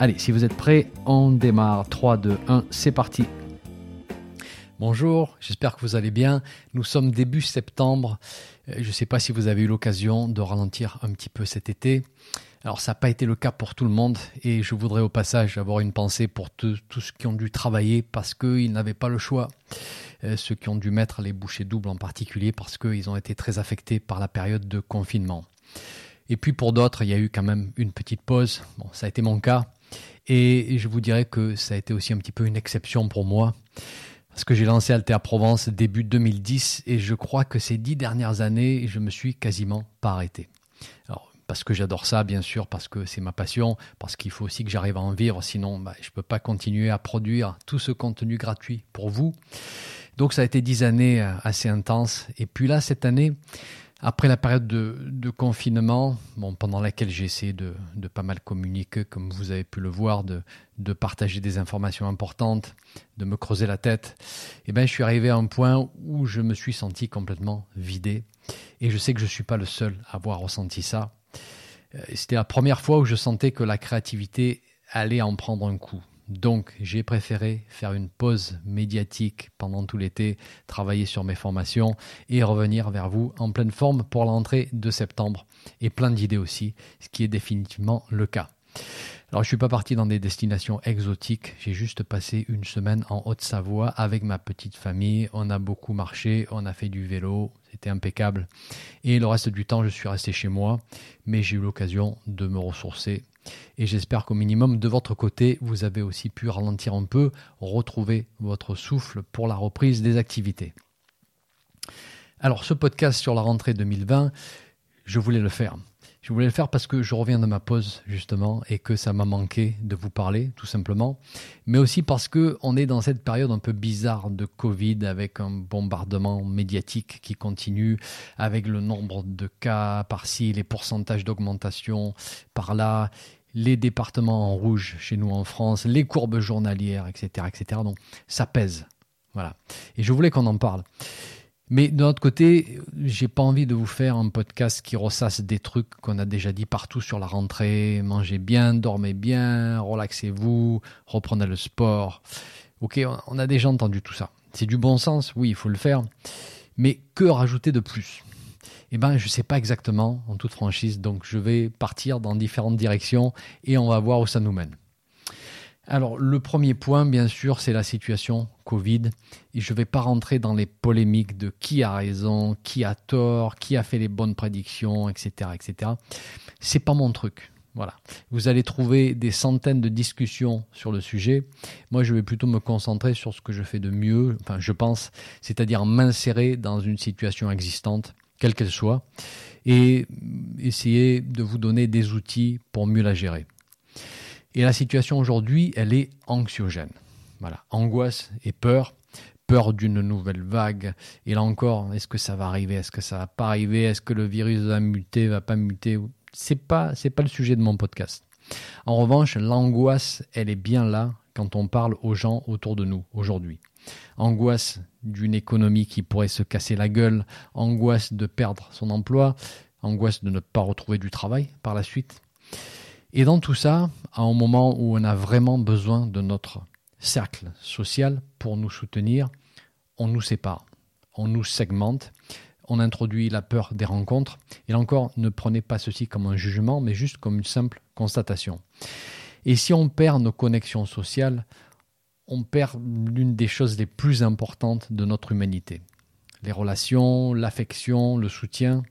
Allez, si vous êtes prêts, on démarre. 3, 2, 1, c'est parti. Bonjour, j'espère que vous allez bien. Nous sommes début septembre. Euh, je ne sais pas si vous avez eu l'occasion de ralentir un petit peu cet été. Alors ça n'a pas été le cas pour tout le monde et je voudrais au passage avoir une pensée pour tous ceux qui ont dû travailler parce qu'ils n'avaient pas le choix. Euh, ceux qui ont dû mettre les bouchées doubles en particulier parce qu'ils ont été très affectés par la période de confinement. Et puis pour d'autres, il y a eu quand même une petite pause. Bon, ça a été mon cas. Et je vous dirais que ça a été aussi un petit peu une exception pour moi. Parce que j'ai lancé Alter Provence début 2010 et je crois que ces dix dernières années, je me suis quasiment pas arrêté. Alors, parce que j'adore ça, bien sûr, parce que c'est ma passion, parce qu'il faut aussi que j'arrive à en vivre, sinon bah, je ne peux pas continuer à produire tout ce contenu gratuit pour vous. Donc ça a été dix années euh, assez intenses. Et puis là, cette année, après la période de, confinement, bon, pendant laquelle j'ai essayé de, pas mal communiquer, comme vous avez pu le voir, de, partager des informations importantes, de me creuser la tête, eh ben, je suis arrivé à un point où je me suis senti complètement vidé. Et je sais que je ne suis pas le seul à avoir ressenti ça. Euh, c'était la première fois où je sentais que la créativité allait en prendre un coup. Donc, j'ai préféré faire une pause médiatique pendant tout l'été, travailler sur mes formations et revenir vers vous en pleine forme pour l'entrée de septembre. Et plein d'idées aussi, ce qui est définitivement le cas. Alors, je ne suis pas parti dans des destinations exotiques. J'ai juste passé une semaine en Haute-Savoie avec ma petite famille. On a beaucoup marché, on a fait du vélo, c'était impeccable. Et le reste du temps, je suis resté chez moi, mais j'ai eu l'occasion de me ressourcer et j'espère qu'au minimum de votre côté, vous avez aussi pu ralentir un peu, retrouver votre souffle pour la reprise des activités. Alors ce podcast sur la rentrée 2020, je voulais le faire. Je voulais le faire parce que je reviens de ma pause justement et que ça m'a manqué de vous parler tout simplement, mais aussi parce que on est dans cette période un peu bizarre de Covid avec un bombardement médiatique qui continue, avec le nombre de cas par-ci, les pourcentages d'augmentation par-là, les départements en rouge chez nous en France, les courbes journalières, etc., etc. Donc ça pèse, voilà. Et je voulais qu'on en parle. Mais de l'autre côté, j'ai pas envie de vous faire un podcast qui ressasse des trucs qu'on a déjà dit partout sur la rentrée. Mangez bien, dormez bien, relaxez-vous, reprenez le sport. Ok, on a déjà entendu tout ça. C'est du bon sens, oui, il faut le faire. Mais que rajouter de plus? Eh ben, je ne sais pas exactement, en toute franchise, donc je vais partir dans différentes directions et on va voir où ça nous mène. Alors, le premier point, bien sûr, c'est la situation Covid. Et je ne vais pas rentrer dans les polémiques de qui a raison, qui a tort, qui a fait les bonnes prédictions, etc., etc. C'est pas mon truc. Voilà. Vous allez trouver des centaines de discussions sur le sujet. Moi, je vais plutôt me concentrer sur ce que je fais de mieux, enfin, je pense, c'est-à-dire m'insérer dans une situation existante, quelle qu'elle soit, et essayer de vous donner des outils pour mieux la gérer. Et la situation aujourd'hui, elle est anxiogène. Voilà, angoisse et peur, peur d'une nouvelle vague. Et là encore, est-ce que ça va arriver? Est-ce que ça va pas arriver? Est-ce que le virus va muter Va pas muter? C'est pas c'est pas le sujet de mon podcast. En revanche, l'angoisse, elle est bien là quand on parle aux gens autour de nous aujourd'hui. Angoisse d'une économie qui pourrait se casser la gueule, angoisse de perdre son emploi, angoisse de ne pas retrouver du travail par la suite. Et dans tout ça, à un moment où on a vraiment besoin de notre cercle social pour nous soutenir, on nous sépare, on nous segmente, on introduit la peur des rencontres. Et là encore, ne prenez pas ceci comme un jugement, mais juste comme une simple constatation. Et si on perd nos connexions sociales, on perd l'une des choses les plus importantes de notre humanité. Les relations, l'affection, le soutien.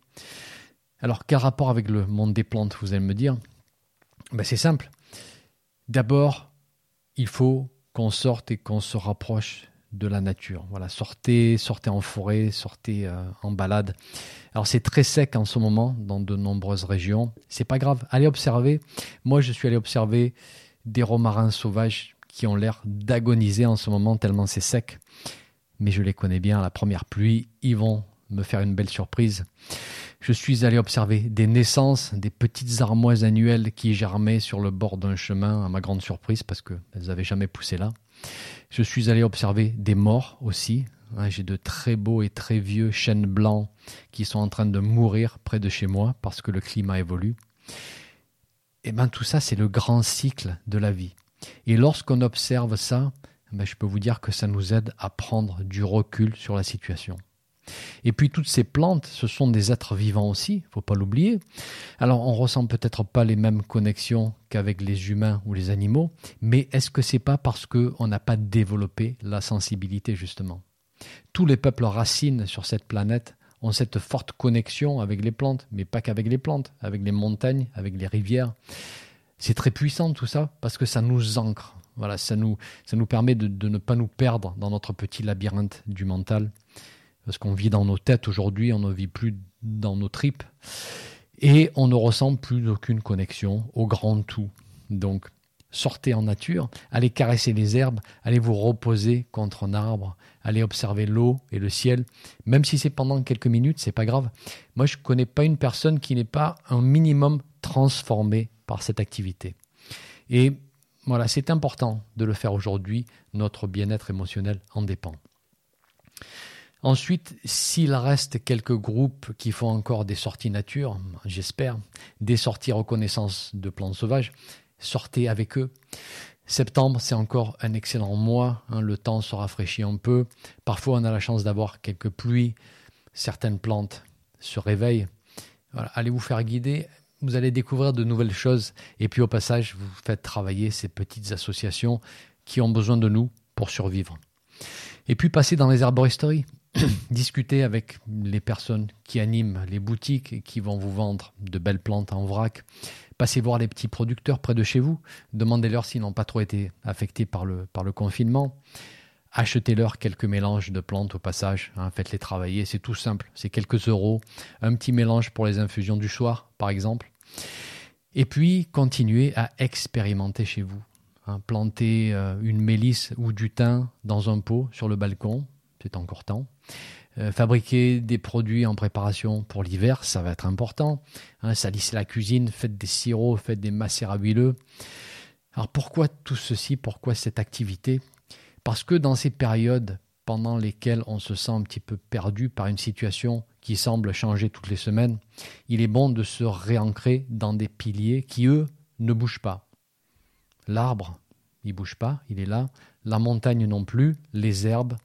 Alors quel rapport avec le monde des plantes, vous allez me dire? Ben, C'est simple. D'abord, il faut qu'on sorte et qu'on se rapproche de la nature. Voilà, sortez, sortez en forêt, sortez euh, en balade. Alors c'est très sec en ce moment dans de nombreuses régions. C'est pas grave, allez observer. Moi, je suis allé observer des romarins sauvages qui ont l'air d'agoniser en ce moment tellement c'est sec. Mais je les connais bien, la première pluie, ils vont me faire une belle surprise. Je suis allé observer des naissances, des petites armoises annuelles qui germaient sur le bord d'un chemin, à ma grande surprise, parce qu'elles n'avaient jamais poussé là. Je suis allé observer des morts aussi. J'ai de très beaux et très vieux chênes blancs qui sont en train de mourir près de chez moi parce que le climat évolue. Et bien tout ça, c'est le grand cycle de la vie. Et lorsqu'on observe ça, ben, je peux vous dire que ça nous aide à prendre du recul sur la situation. Et puis toutes ces plantes, ce sont des êtres vivants aussi, il faut pas l'oublier. Alors on ressent peut-être pas les mêmes connexions qu'avec les humains ou les animaux, mais est-ce que c'est pas parce qu'on n'a pas développé la sensibilité justement? Tous les peuples racines sur cette planète ont cette forte connexion avec les plantes, mais pas qu'avec les plantes, avec les montagnes, avec les rivières. C'est très puissant tout ça parce que ça nous ancre. Voilà, ça nous, ça nous permet de ne pas nous perdre dans notre petit labyrinthe du mental parce qu'on vit dans nos têtes aujourd'hui, on ne vit plus dans nos tripes, et on ne ressent plus aucune connexion au grand tout. Donc, sortez en nature, allez caresser les herbes, allez vous reposer contre un arbre, allez observer l'eau et le ciel, même si c'est pendant quelques minutes, c'est pas grave. Moi, je ne connais pas une personne qui n'est pas un minimum transformée par cette activité. Et voilà, c'est important de le faire aujourd'hui, notre bien-être émotionnel en dépend. Ensuite, s'il reste quelques groupes qui font encore des sorties nature, j'espère, des sorties reconnaissance de plantes sauvages, sortez avec eux. Septembre, c'est encore un excellent mois, hein, le temps se rafraîchit un peu. Parfois, on a la chance d'avoir quelques pluies, certaines plantes se réveillent. allez vous faire guider, vous allez découvrir de nouvelles choses. Et puis au passage, vous faites travailler ces petites associations qui ont besoin de nous pour survivre. Et puis passez dans les arboristeries. discuter avec les personnes qui animent les boutiques et qui vont vous vendre de belles plantes en vrac. Passez voir les petits producteurs près de chez vous. Demandez-leur s'ils n'ont pas trop été affectés par le confinement. Achetez-leur quelques mélanges de plantes au passage. Hein, Faites-les travailler. C'est tout simple. C'est quelques euros. Un petit mélange pour les infusions du soir, par exemple. Et puis, continuez à expérimenter chez vous. Hein, planter euh, une mélisse ou du thym dans un pot sur le balcon c'est encore temps. Euh, fabriquer des produits en préparation pour l'hiver, ça va être important. Hein, salissez la cuisine, faites des sirops, faites des macérats huileux. Alors pourquoi tout ceci? Pourquoi cette activité? Parce que dans ces périodes pendant lesquelles on se sent un petit peu perdu par une situation qui semble changer toutes les semaines, il est bon de se réancrer dans des piliers qui, eux, ne bougent pas. L'arbre, il bouge pas, il est là. La montagne non plus, les herbes.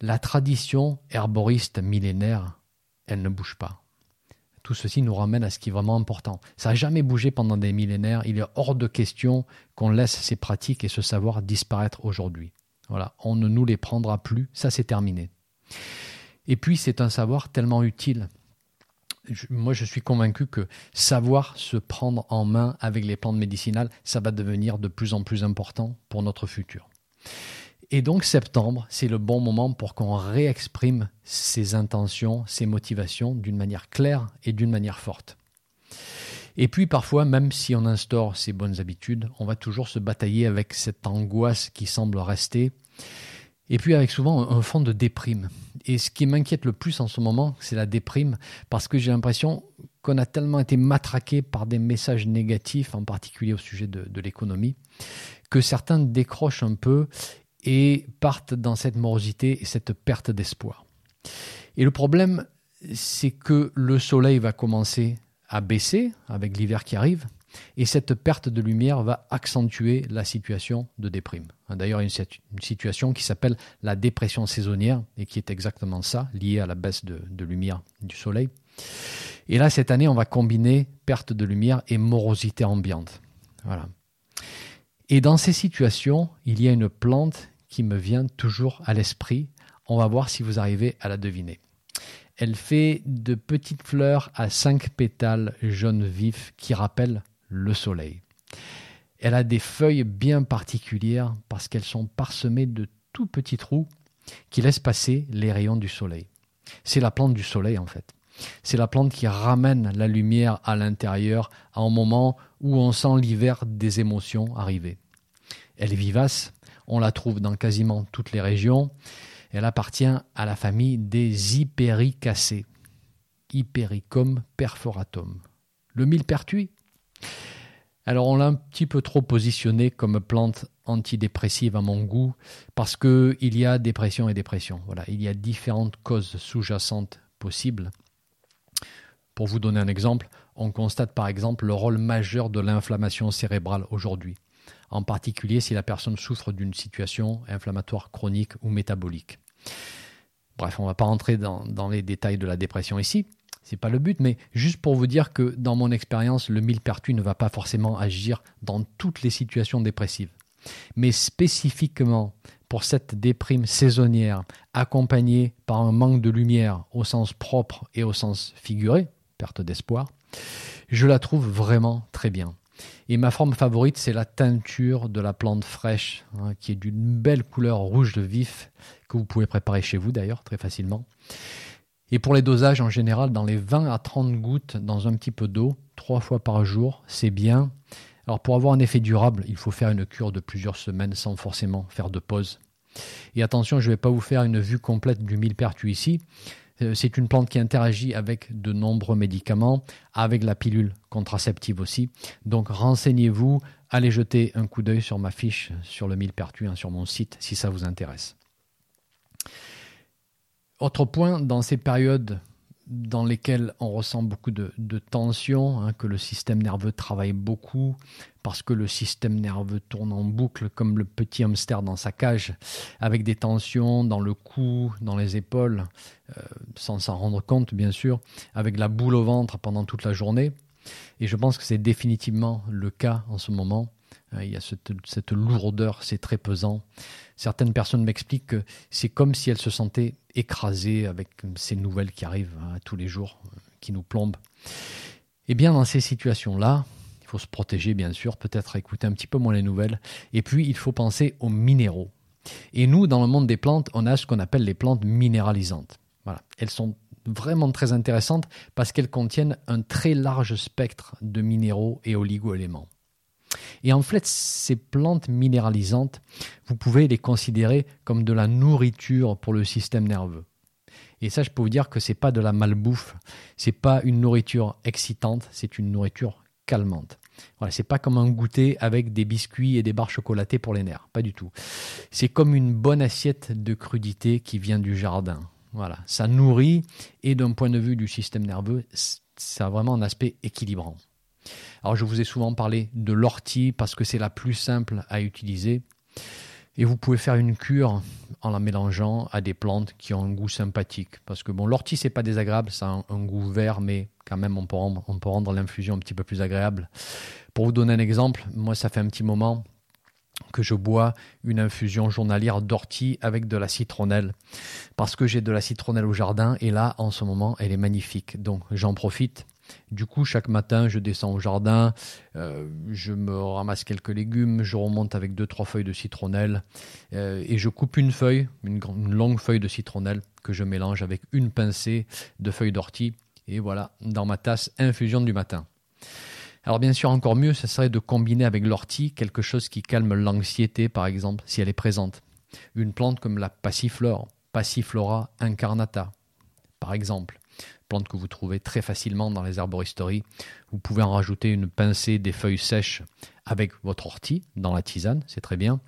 La tradition herboriste millénaire, elle ne bouge pas. Tout ceci nous ramène à ce qui est vraiment important. Ça n'a jamais bougé pendant des millénaires. Il est hors de question qu'on laisse ces pratiques et ce savoir disparaître aujourd'hui. On ne nous les prendra plus. Ça, c'est terminé. Et puis, c'est un savoir tellement utile. moi, je suis convaincu que savoir se prendre en main avec les plantes médicinales, ça va devenir de plus en plus important pour notre futur. Et donc septembre, c'est le bon moment pour qu'on réexprime ses intentions, ses motivations d'une manière claire et d'une manière forte. Et puis parfois, même si on instaure ces bonnes habitudes, on va toujours se batailler avec cette angoisse qui semble rester. Et puis avec souvent un fond de déprime. Et ce qui m'inquiète le plus en ce moment, c'est la déprime, parce que j'ai l'impression qu'on a tellement été matraqué par des messages négatifs, en particulier au sujet de, de l'économie, que certains décrochent un peu et partent dans cette morosité et cette perte d'espoir. Et le problème, c'est que le soleil va commencer à baisser avec l'hiver qui arrive, et cette perte de lumière va accentuer la situation de déprime. D'ailleurs, une situation qui s'appelle la dépression saisonnière, et qui est exactement ça, liée à la baisse de, de lumière du soleil. Et là, cette année, on va combiner perte de lumière et morosité ambiante. Voilà. Et dans ces situations, il y a une plante qui me vient toujours à l'esprit. On va voir si vous arrivez à la deviner. Elle fait de petites fleurs à cinq pétales jaunes vifs qui rappellent le soleil. Elle a des feuilles bien particulières parce qu'elles sont parsemées de tout petits trous qui laissent passer les rayons du soleil. C'est la plante du soleil en fait. C'est la plante qui ramène la lumière à l'intérieur à un moment où on sent l'hiver des émotions arriver. Elle est vivace, on la trouve dans quasiment toutes les régions. Elle appartient à la famille des hypericacées. Hypericum perforatum. Le millepertuis alors on l'a un petit peu trop positionné comme plante antidépressive à mon goût parce que il y a dépression et dépression. Voilà, il y a différentes causes sous-jacentes possibles. Pour vous donner un exemple, on constate par exemple le rôle majeur de l'inflammation cérébrale aujourd'hui, en particulier si la personne souffre d'une situation inflammatoire chronique ou métabolique. Bref, on ne va pas rentrer dans, les détails de la dépression ici, c'est pas le but, mais juste pour vous dire que dans mon expérience, le millepertuis ne va pas forcément agir dans toutes les situations dépressives. Mais spécifiquement pour cette déprime saisonnière, accompagnée par un manque de lumière au sens propre et au sens figuré, perte d'espoir, je la trouve vraiment très bien. Et ma forme favorite, c'est la teinture de la plante fraîche, hein, qui est d'une belle couleur rouge de vif, que vous pouvez préparer chez vous d'ailleurs très facilement. Et pour les dosages, en général, dans les 20 à 30 gouttes dans un petit peu d'eau, trois fois par jour, c'est bien. Alors pour avoir un effet durable, il faut faire une cure de plusieurs semaines sans forcément faire de pause. Et attention, je ne vais pas vous faire une vue complète du millepertuis ici. Euh, c'est une plante qui interagit avec de nombreux médicaments, avec la pilule contraceptive aussi. Donc renseignez-vous, allez jeter un coup d'œil sur ma fiche sur le millepertuis hein, sur mon site si ça vous intéresse. Autre point, dans ces périodes dans lesquelles on ressent beaucoup de, tension, hein, que le système nerveux travaille beaucoup, parce que le système nerveux tourne en boucle comme le petit hamster dans sa cage, avec des tensions dans le cou, dans les épaules, euh, sans s'en rendre compte bien sûr, avec la boule au ventre pendant toute la journée. Et je pense que c'est définitivement le cas en ce moment. Euh, il y a cette lourdeur, c'est très pesant. Certaines personnes m'expliquent que c'est comme si elles se sentaient écrasées avec ces nouvelles qui arrivent hein, tous les jours, euh, qui nous plombent. Eh bien, dans ces situations-là, il faut se protéger, bien sûr, peut-être écouter un petit peu moins les nouvelles. Et puis, il faut penser aux minéraux. Et nous, dans le monde des plantes, on a ce qu'on appelle les plantes minéralisantes. Elles sont vraiment très intéressantes parce qu'elles contiennent un très large spectre de minéraux et oligo-éléments. Et en fait, ces plantes minéralisantes, vous pouvez les considérer comme de la nourriture pour le système nerveux. Et ça, je peux vous dire que c'est pas de la malbouffe, c'est pas une nourriture excitante, c'est une nourriture calmante. Voilà, c'est pas comme un goûter avec des biscuits et des barres chocolatées pour les nerfs, pas du tout. C'est comme une bonne assiette de crudité qui vient du jardin. Voilà, ça nourrit et d'un point de vue du système nerveux, ça a vraiment un aspect équilibrant. Alors je vous ai souvent parlé de l'ortie parce que c'est la plus simple à utiliser. Et vous pouvez faire une cure en la mélangeant à des plantes qui ont un goût sympathique. Parce que bon, l'ortie, c'est pas désagréable, ça a un, goût vert, mais quand même, on peut rendre, l'infusion un petit peu plus agréable. Pour vous donner un exemple, moi, ça fait un petit moment que je bois une infusion journalière d'ortie avec de la citronnelle. Parce que j'ai de la citronnelle au jardin et là, en ce moment, elle est magnifique. Donc, j'en profite du coup, chaque matin, je descends au jardin, euh, je me ramasse quelques légumes, je remonte avec deux trois feuilles de citronnelle euh, et je coupe une feuille, une, longue feuille de citronnelle que je mélange avec une pincée de feuilles d'ortie et voilà dans ma tasse infusion du matin. Alors bien sûr, encore mieux, ce serait de combiner avec l'ortie quelque chose qui calme l'anxiété, par exemple, si elle est présente. Une plante comme la passiflore, Passiflora incarnata, par exemple plante que vous trouvez très facilement dans les arboristeries. Vous pouvez en rajouter une pincée des feuilles sèches avec votre ortie dans la tisane, c'est très bien.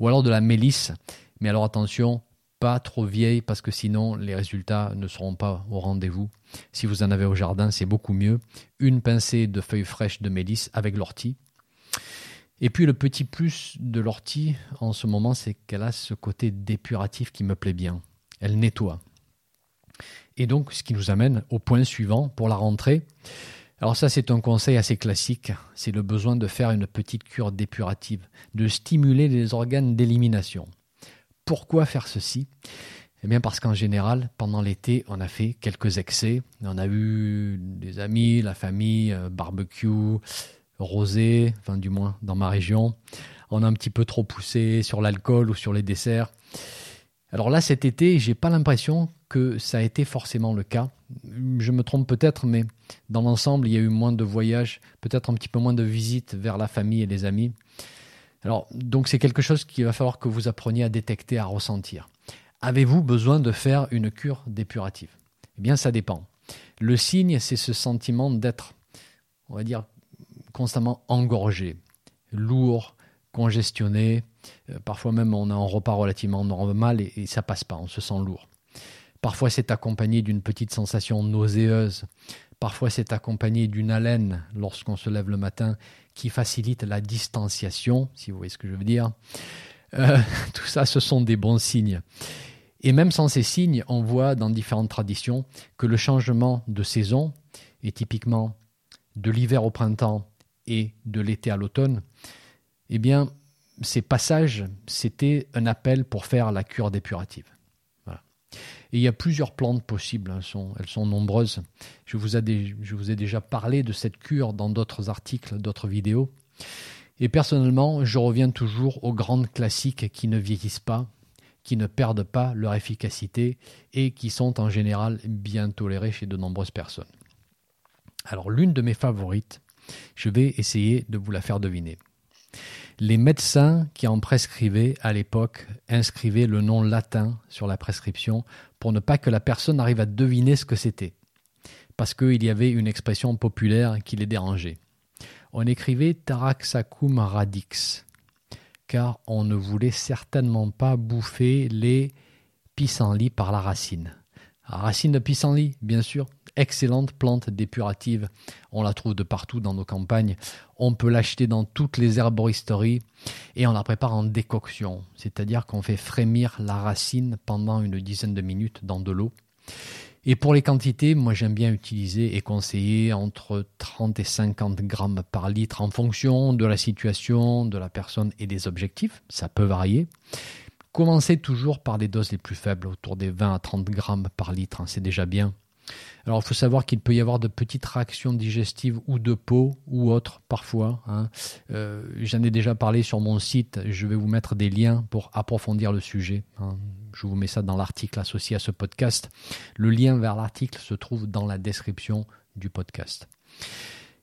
Ou alors de la mélisse, mais alors attention, pas trop vieille parce que sinon les résultats ne seront pas au rendez-vous. Si vous en avez au jardin, c'est beaucoup mieux. Une pincée de feuilles fraîches de mélisse avec l'ortie. Et puis le petit plus de l'ortie en ce moment, c'est qu'elle a ce côté dépuratif qui me plaît bien. Elle nettoie. Et donc, ce qui nous amène au point suivant pour la rentrée. Alors ça, c'est un conseil assez classique. C'est le besoin de faire une petite cure dépurative, de stimuler les organes d'élimination. Pourquoi faire ceci? Eh bien parce qu'en général, pendant l'été, on a fait quelques excès. On a eu des amis, la famille, euh, barbecue, rosé, enfin du moins dans ma région. On a un petit peu trop poussé sur l'alcool ou sur les desserts. Alors là, cet été, j'ai pas l'impression que ça a été forcément le cas. Je me trompe peut-être, mais dans l'ensemble, il y a eu moins de voyages, peut-être un petit peu moins de visites vers la famille et les amis. Alors, donc c'est quelque chose qu'il va falloir que vous appreniez à détecter, à ressentir. Avez-vous besoin de faire une cure dépurative? Eh bien, ça dépend. Le signe, c'est ce sentiment d'être, on va dire, constamment engorgé, lourd, congestionné. Euh, parfois même, on a un repas relativement normal et, et ça passe pas, on se sent lourd. Parfois, c'est accompagné d'une petite sensation nauséeuse. Parfois, c'est accompagné d'une haleine lorsqu'on se lève le matin qui facilite la distanciation, si vous voyez ce que je veux dire. Euh, tout ça, ce sont des bons signes. Et même sans ces signes, on voit dans différentes traditions que le changement de saison, et typiquement de l'hiver au printemps et de l'été à l'automne, eh bien, ces passages, c'était un appel pour faire la cure dépurative. Et il y a plusieurs plantes possibles, elles sont, elles sont nombreuses. Je vous ai déjà parlé de cette cure dans d'autres articles, d'autres vidéos. Et personnellement, je reviens toujours aux grandes classiques qui ne vieillissent pas, qui ne perdent pas leur efficacité et qui sont en général bien tolérées chez de nombreuses personnes. Alors l'une de mes favorites, je vais essayer de vous la faire deviner. Les médecins qui en prescrivaient à l'époque inscrivaient le nom latin sur la prescription pour ne pas que la personne arrive à deviner ce que c'était, parce qu'il y avait une expression populaire qui les dérangeait. On écrivait Taraxacum radix, car on ne voulait certainement pas bouffer les pissenlits par la racine. Racine de pissenlit, bien sûr, excellente plante dépurative. On la trouve de partout dans nos campagnes. On peut l'acheter dans toutes les herboristeries et on la prépare en décoction, c'est-à-dire qu'on fait frémir la racine pendant une dizaine de minutes dans de l'eau. Et pour les quantités, moi j'aime bien utiliser et conseiller entre 30 et 50 grammes par litre en fonction de la situation, de la personne et des objectifs. Ça peut varier. Commencez toujours par des doses les plus faibles, autour des 20 à 30 grammes par litre, hein, c'est déjà bien. Alors, il faut savoir qu'il peut y avoir de petites réactions digestives ou de peau ou autres parfois. Hein. Euh, j'en ai déjà parlé sur mon site. Je vais vous mettre des liens pour approfondir le sujet. Hein. Je vous mets ça dans l'article associé à ce podcast. Le lien vers l'article se trouve dans la description du podcast.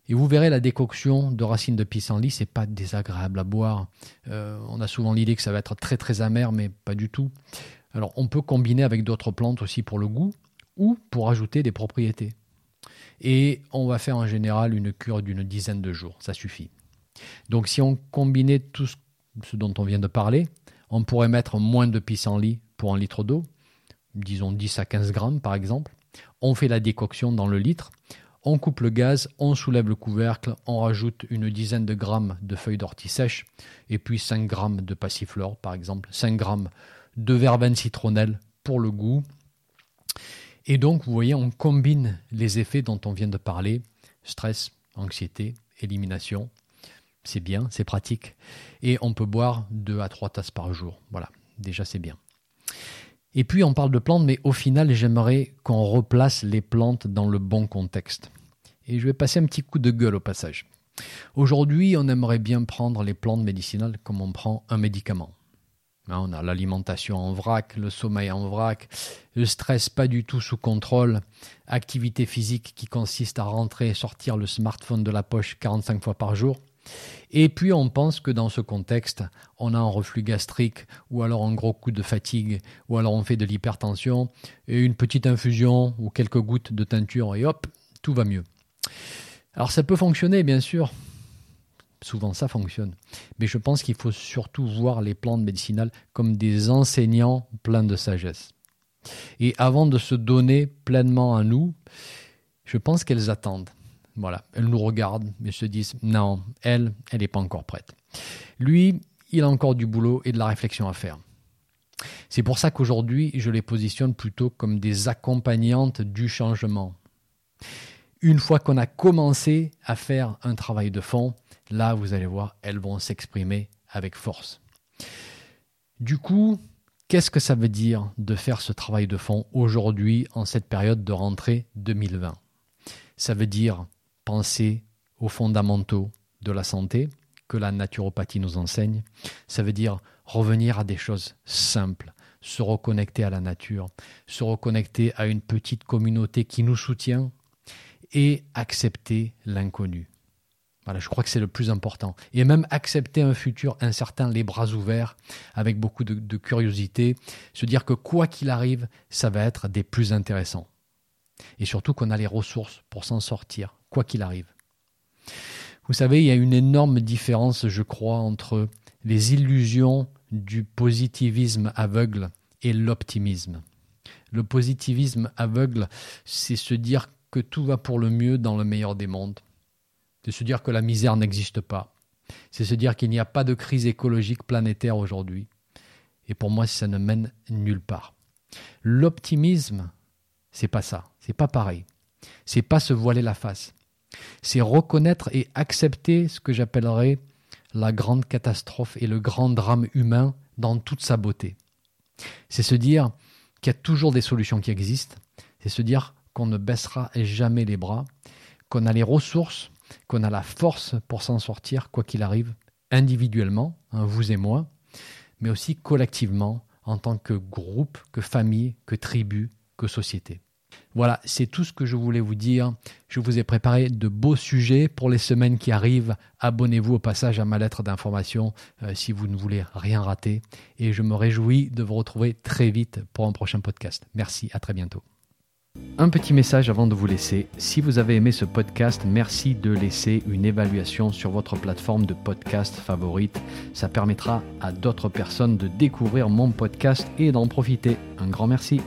Et vous verrez la décoction de racines de pissenlit, c'est pas désagréable à boire. Euh, on a souvent l'idée que ça va être très très amer, mais pas du tout. Alors on peut combiner avec d'autres plantes aussi pour le goût ou pour ajouter des propriétés. Et on va faire en général une cure d'une dizaine de jours, ça suffit. Donc si on combinait tout ce dont on vient de parler, on pourrait mettre moins de pissenlit pour un litre d'eau, disons 10 à 15 grammes par exemple. On fait la décoction dans le litre, on coupe le gaz, on soulève le couvercle, on rajoute une dizaine de grammes de feuilles d'ortie sèche et puis 5 grammes de passiflore par exemple, 5 grammes de verveine citronnelle pour le goût et donc, vous voyez, on combine les effets dont on vient de parler, stress, anxiété, élimination. C'est bien, c'est pratique. Et on peut boire 2 à 3 tasses par jour. Voilà, déjà c'est bien. Et puis on parle de plantes, mais au final, j'aimerais qu'on replace les plantes dans le bon contexte. Et je vais passer un petit coup de gueule au passage. Aujourd'hui, on aimerait bien prendre les plantes médicinales comme on prend un médicament. Hein, on a l'alimentation en vrac, le sommeil en vrac, le stress pas du tout sous contrôle, activité physique qui consiste à rentrer et sortir le smartphone de la poche 45 fois par jour. Et puis on pense que dans ce contexte, on a un reflux gastrique ou alors un gros coup de fatigue ou alors on fait de l'hypertension et une petite infusion ou quelques gouttes de teinture et hop, tout va mieux. Alors ça peut fonctionner bien sûr, souvent ça fonctionne. Mais je pense qu'il faut surtout voir les plantes médicinales comme des enseignants pleins de sagesse. Et avant de se donner pleinement à nous, je pense qu'elles attendent. Voilà, elles nous regardent et se disent non, elle, elle n'est pas encore prête. Lui, il a encore du boulot et de la réflexion à faire. C'est pour ça qu'aujourd'hui, je les positionne plutôt comme des accompagnantes du changement. Une fois qu'on a commencé à faire un travail de fond, là, vous allez voir, elles vont s'exprimer avec force. Du coup, qu'est-ce que ça veut dire de faire ce travail de fond aujourd'hui en cette période de rentrée 2020 Ça veut dire penser aux fondamentaux de la santé que la naturopathie nous enseigne. Ça veut dire revenir à des choses simples, se reconnecter à la nature, se reconnecter à une petite communauté qui nous soutient et accepter l'inconnu. Voilà, je crois que c'est le plus important. Et même accepter un futur incertain, les bras ouverts, avec beaucoup de, de curiosité, se dire que quoi qu'il arrive, ça va être des plus intéressants. Et surtout qu'on a les ressources pour s'en sortir, quoi qu'il arrive. Vous savez, il y a une énorme différence, je crois, entre les illusions du positivisme aveugle et l'optimisme. Le positivisme aveugle, c'est se dire que tout va pour le mieux dans le meilleur des mondes. C'est se dire que la misère n'existe pas. C'est se dire qu'il n'y a pas de crise écologique planétaire aujourd'hui. Et pour moi, ça ne mène nulle part. L'optimisme, c'est pas ça. C'est pas pareil. C'est pas se voiler la face. C'est reconnaître et accepter ce que j'appellerais la grande catastrophe et le grand drame humain dans toute sa beauté. C'est se dire qu'il y a toujours des solutions qui existent. C'est se dire qu'on ne baissera jamais les bras, qu'on a les ressources, qu'on a la force pour s'en sortir, quoi qu'il arrive, individuellement, hein, vous et moi, mais aussi collectivement, en tant que groupe, que famille, que tribu, que société. Voilà, c'est tout ce que je voulais vous dire. Je vous ai préparé de beaux sujets pour les semaines qui arrivent. Abonnez-vous au passage à ma lettre d'information euh, si vous ne voulez rien rater. Et je me réjouis de vous retrouver très vite pour un prochain podcast. Merci, à très bientôt. Un petit message avant de vous laisser. Si vous avez aimé ce podcast, merci de laisser une évaluation sur votre plateforme de podcast favorite. Ça permettra à d'autres personnes de découvrir mon podcast et d'en profiter. Un grand merci.